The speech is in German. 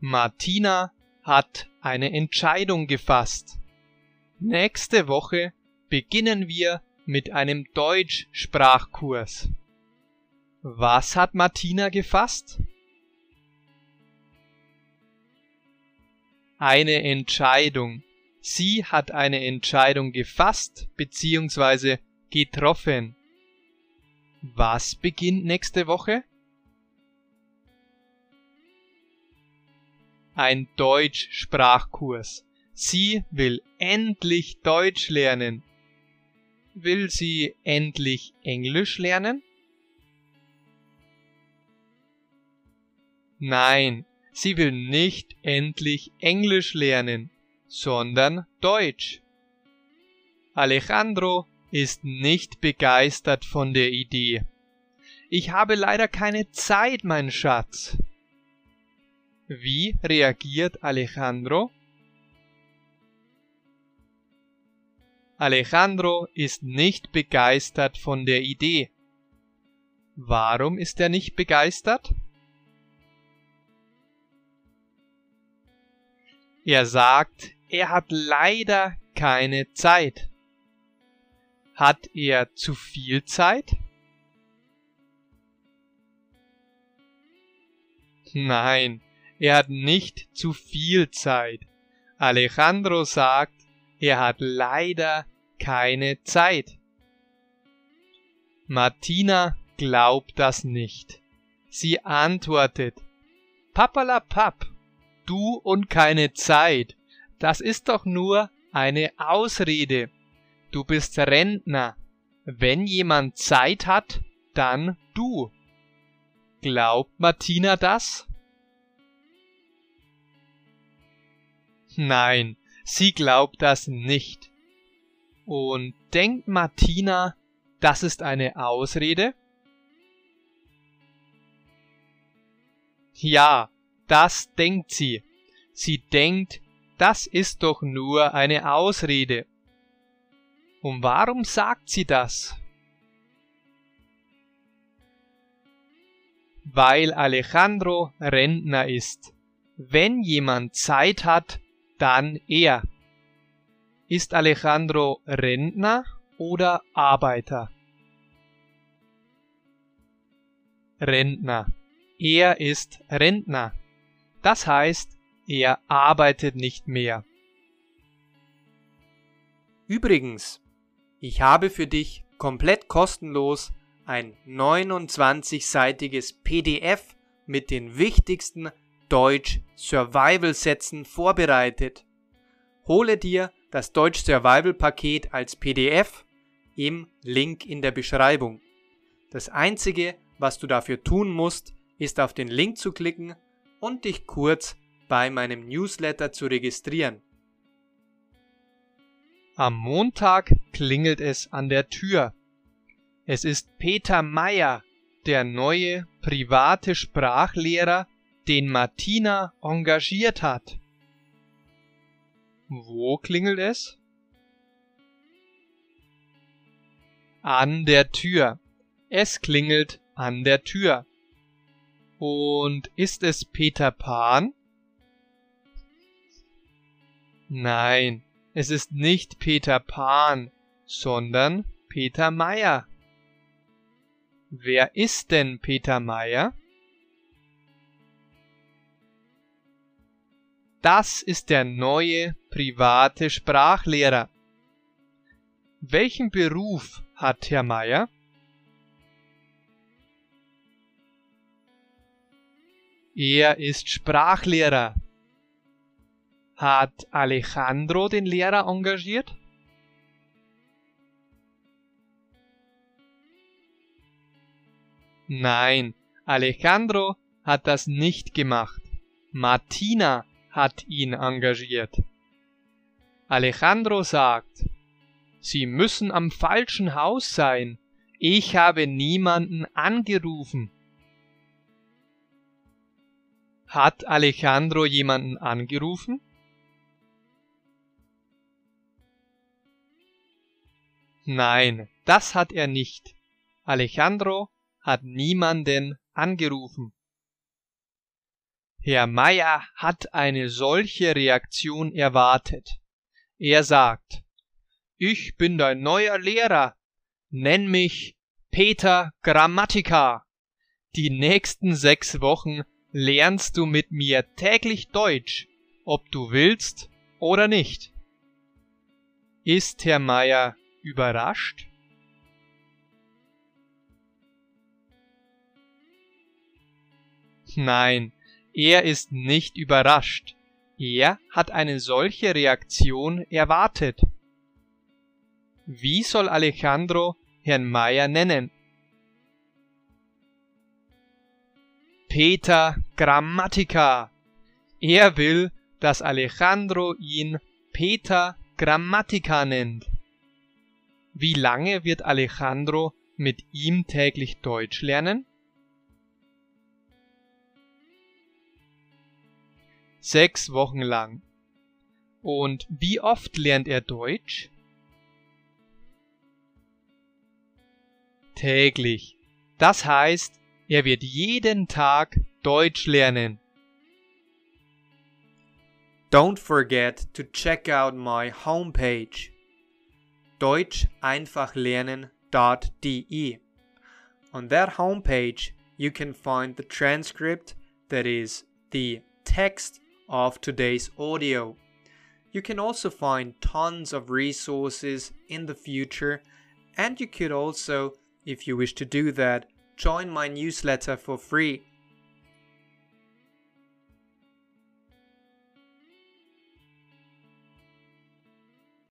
Martina hat eine Entscheidung gefasst. Nächste Woche beginnen wir mit einem Deutschsprachkurs. Was hat Martina gefasst? Eine Entscheidung. Sie hat eine Entscheidung gefasst bzw. getroffen. Was beginnt nächste Woche? Ein Deutschsprachkurs. Sie will endlich Deutsch lernen. Will sie endlich Englisch lernen? Nein, sie will nicht endlich Englisch lernen, sondern Deutsch. Alejandro ist nicht begeistert von der Idee. Ich habe leider keine Zeit, mein Schatz. Wie reagiert Alejandro? Alejandro ist nicht begeistert von der Idee. Warum ist er nicht begeistert? Er sagt, er hat leider keine Zeit. Hat er zu viel Zeit? Nein, er hat nicht zu viel Zeit. Alejandro sagt, er hat leider keine Zeit. Martina glaubt das nicht. Sie antwortet, Papalapap, du und keine Zeit, das ist doch nur eine Ausrede. Du bist Rentner. Wenn jemand Zeit hat, dann du. Glaubt Martina das? Nein, sie glaubt das nicht. Und denkt Martina, das ist eine Ausrede? Ja, das denkt sie. Sie denkt, das ist doch nur eine Ausrede. Und warum sagt sie das? Weil Alejandro Rentner ist. Wenn jemand Zeit hat, dann er. Ist Alejandro Rentner oder Arbeiter? Rentner. Er ist Rentner. Das heißt, er arbeitet nicht mehr. Übrigens, ich habe für dich komplett kostenlos ein 29-seitiges PDF mit den wichtigsten Deutsch Survival Sätzen vorbereitet. Hole dir das Deutsch Survival Paket als PDF im Link in der Beschreibung. Das einzige, was du dafür tun musst, ist auf den Link zu klicken und dich kurz bei meinem Newsletter zu registrieren. Am Montag klingelt es an der Tür. Es ist Peter Meyer, der neue private Sprachlehrer den Martina engagiert hat. Wo klingelt es? An der Tür. Es klingelt an der Tür. Und ist es Peter Pan? Nein, es ist nicht Peter Pan, sondern Peter Meyer. Wer ist denn Peter Meyer? Das ist der neue private Sprachlehrer. Welchen Beruf hat Herr Meier? Er ist Sprachlehrer. Hat Alejandro den Lehrer engagiert? Nein, Alejandro hat das nicht gemacht. Martina hat ihn engagiert. Alejandro sagt, Sie müssen am falschen Haus sein. Ich habe niemanden angerufen. Hat Alejandro jemanden angerufen? Nein, das hat er nicht. Alejandro hat niemanden angerufen. Herr Meier hat eine solche Reaktion erwartet. Er sagt, ich bin dein neuer Lehrer, nenn mich Peter Grammatica. Die nächsten sechs Wochen lernst du mit mir täglich Deutsch, ob du willst oder nicht. Ist Herr Meier überrascht? Nein, er ist nicht überrascht. Er hat eine solche Reaktion erwartet. Wie soll Alejandro Herrn Meier nennen? Peter Grammatica. Er will, dass Alejandro ihn Peter Grammatica nennt. Wie lange wird Alejandro mit ihm täglich Deutsch lernen? Sechs Wochen lang. Und wie oft lernt er Deutsch? Täglich. Das heißt, er wird jeden Tag Deutsch lernen. Don't forget to check out my homepage deutscheinfachlernen.de. On that homepage, you can find the transcript, that is, the text of today's audio. You can also find tons of resources in the future, and you could also, if you wish to do that, join my newsletter for free.